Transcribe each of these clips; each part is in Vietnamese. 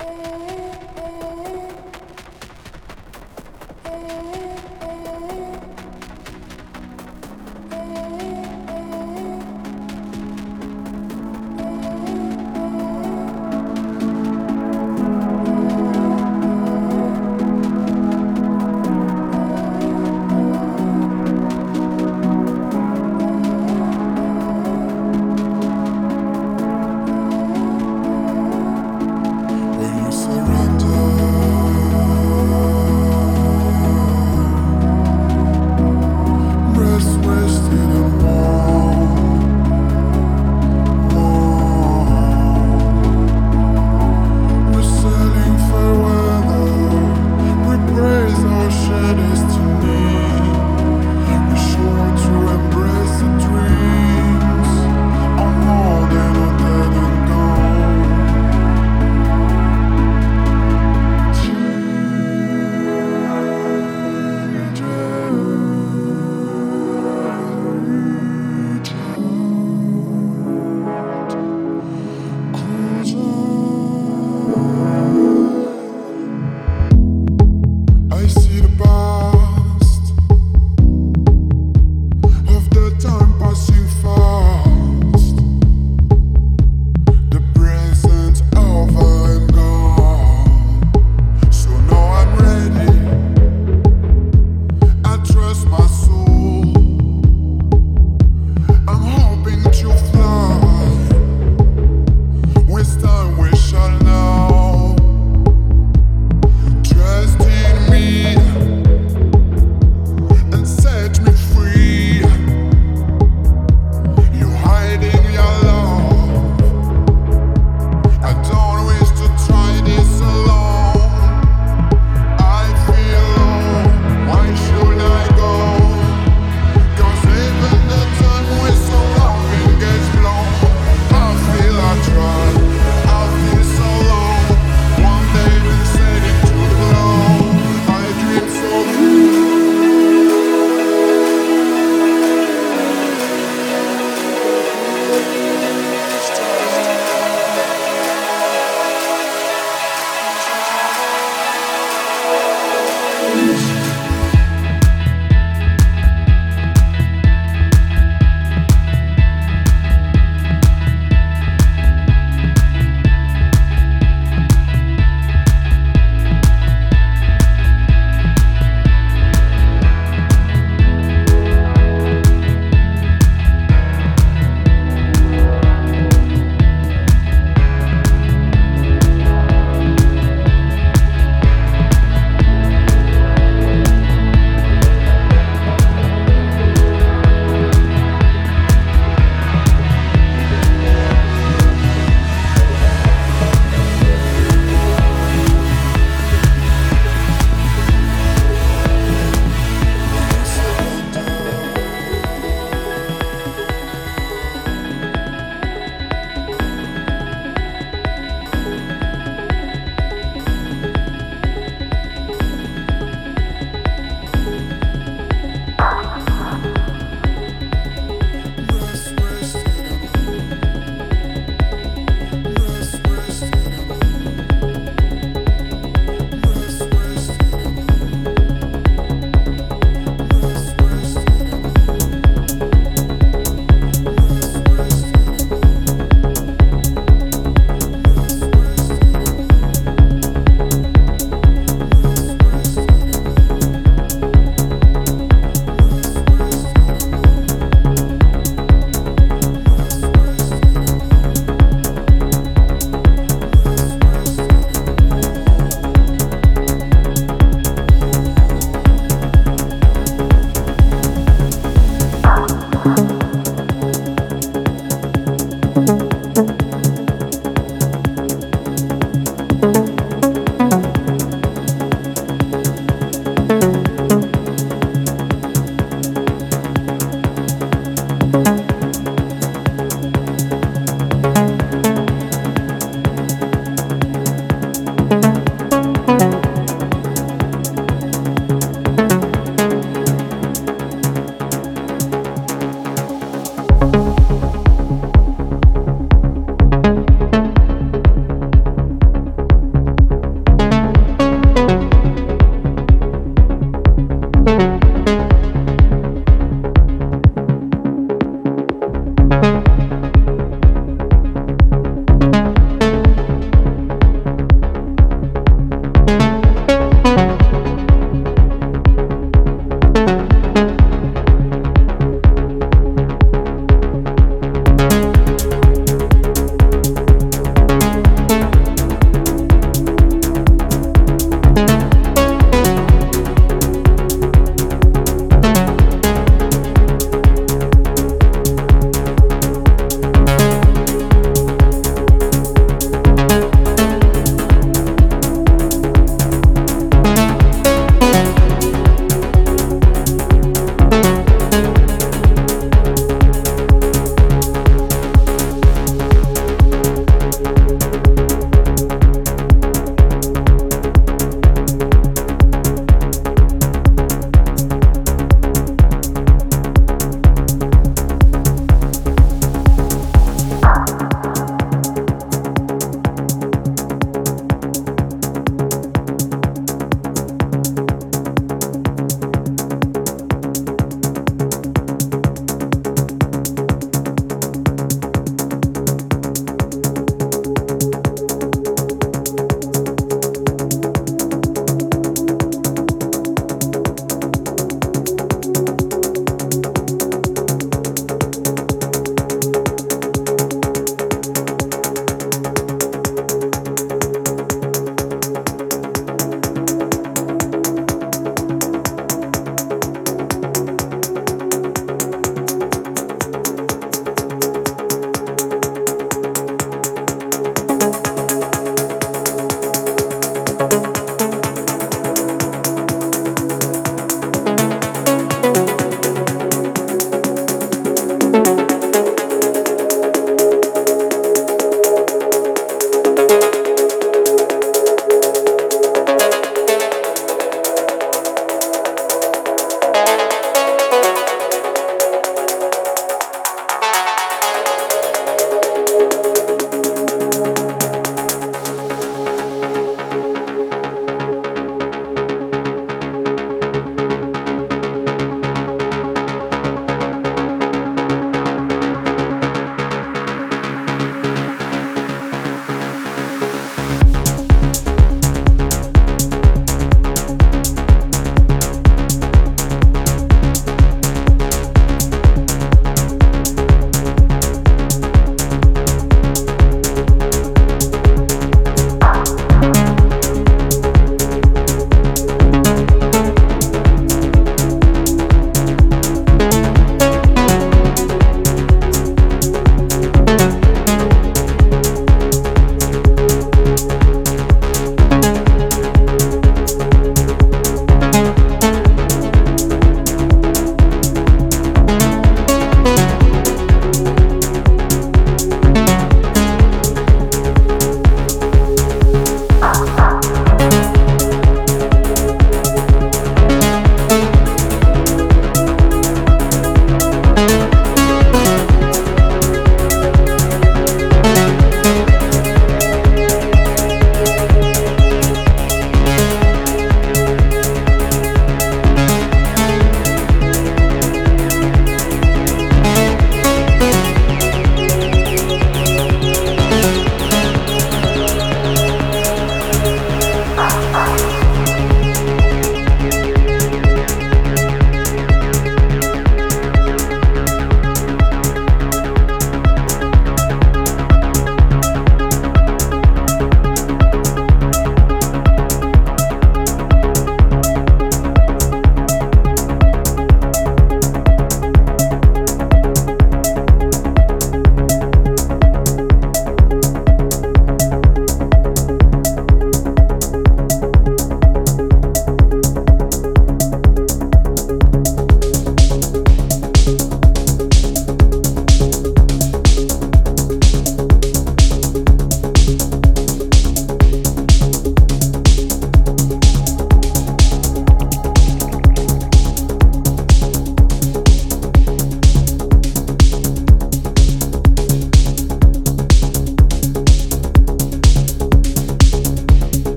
Will you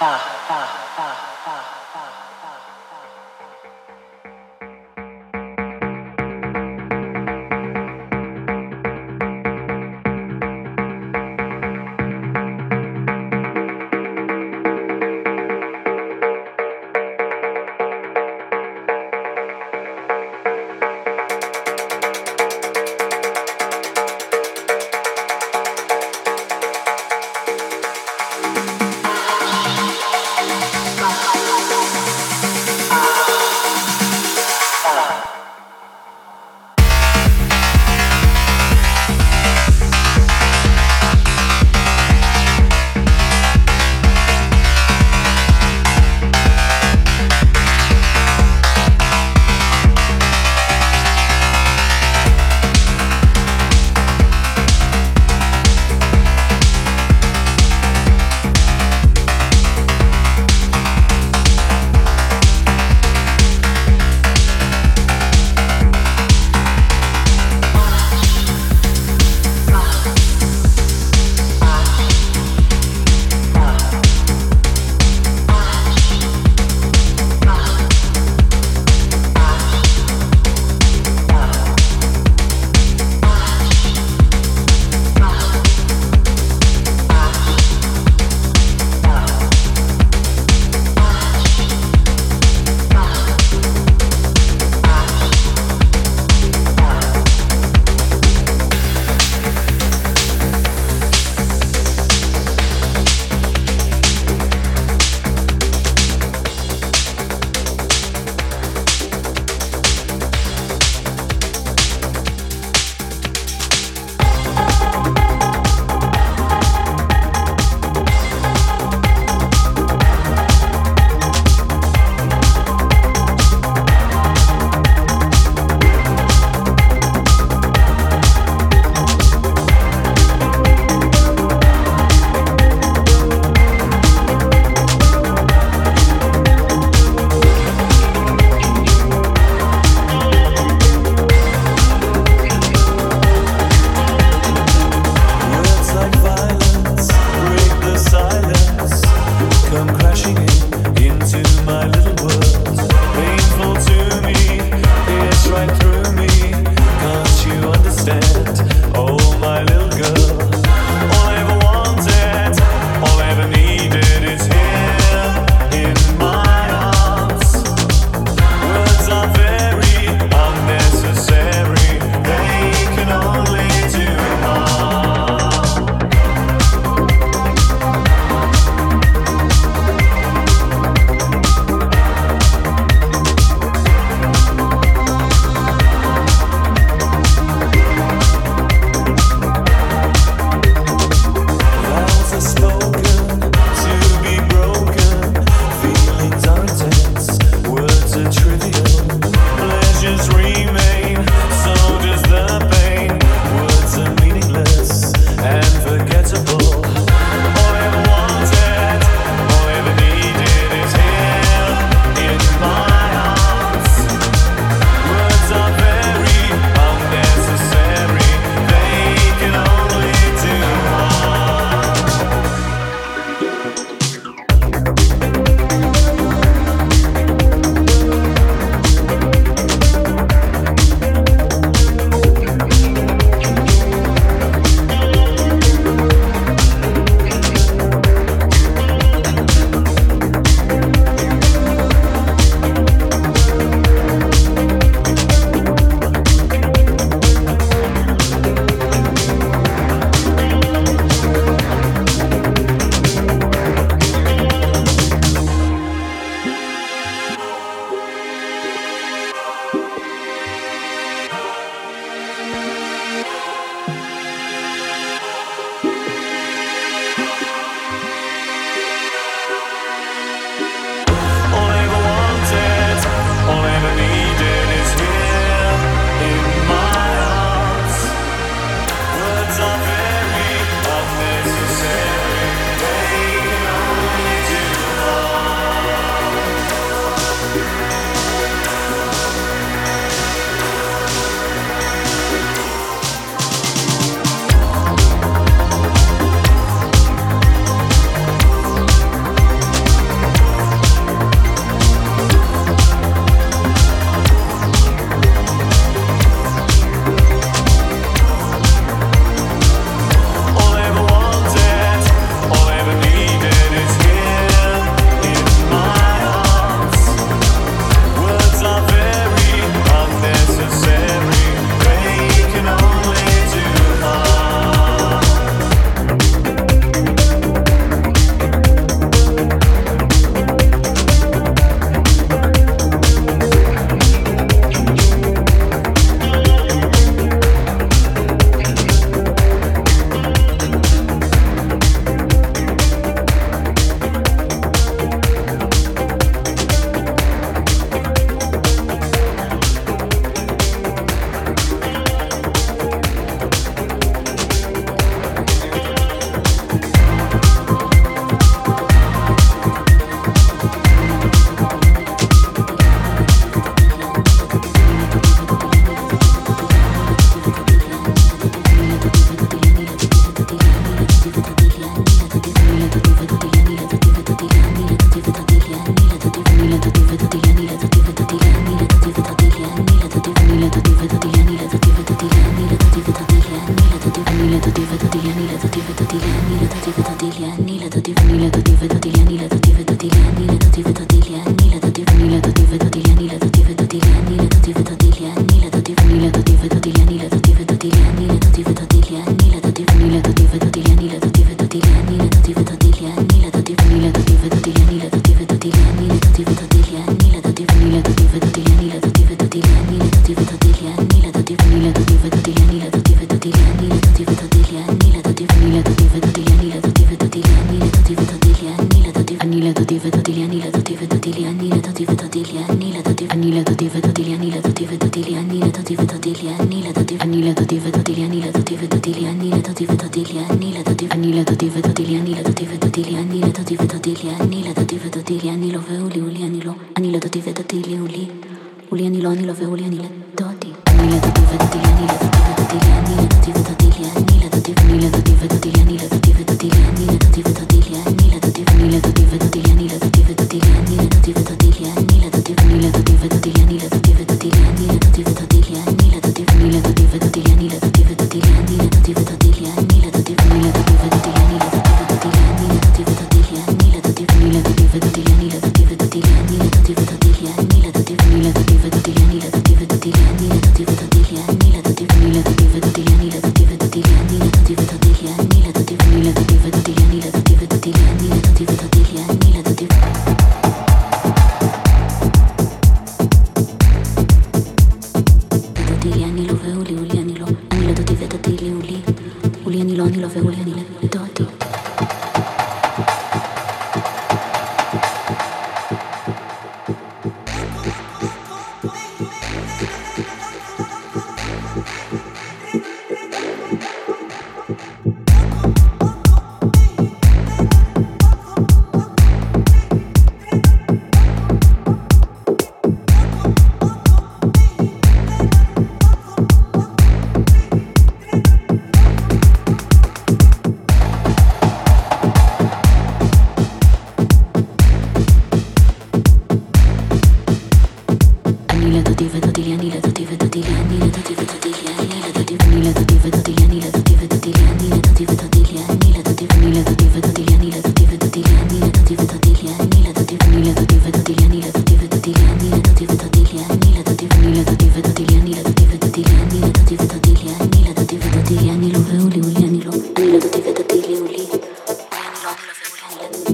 大海，大海，大，大。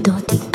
Doti.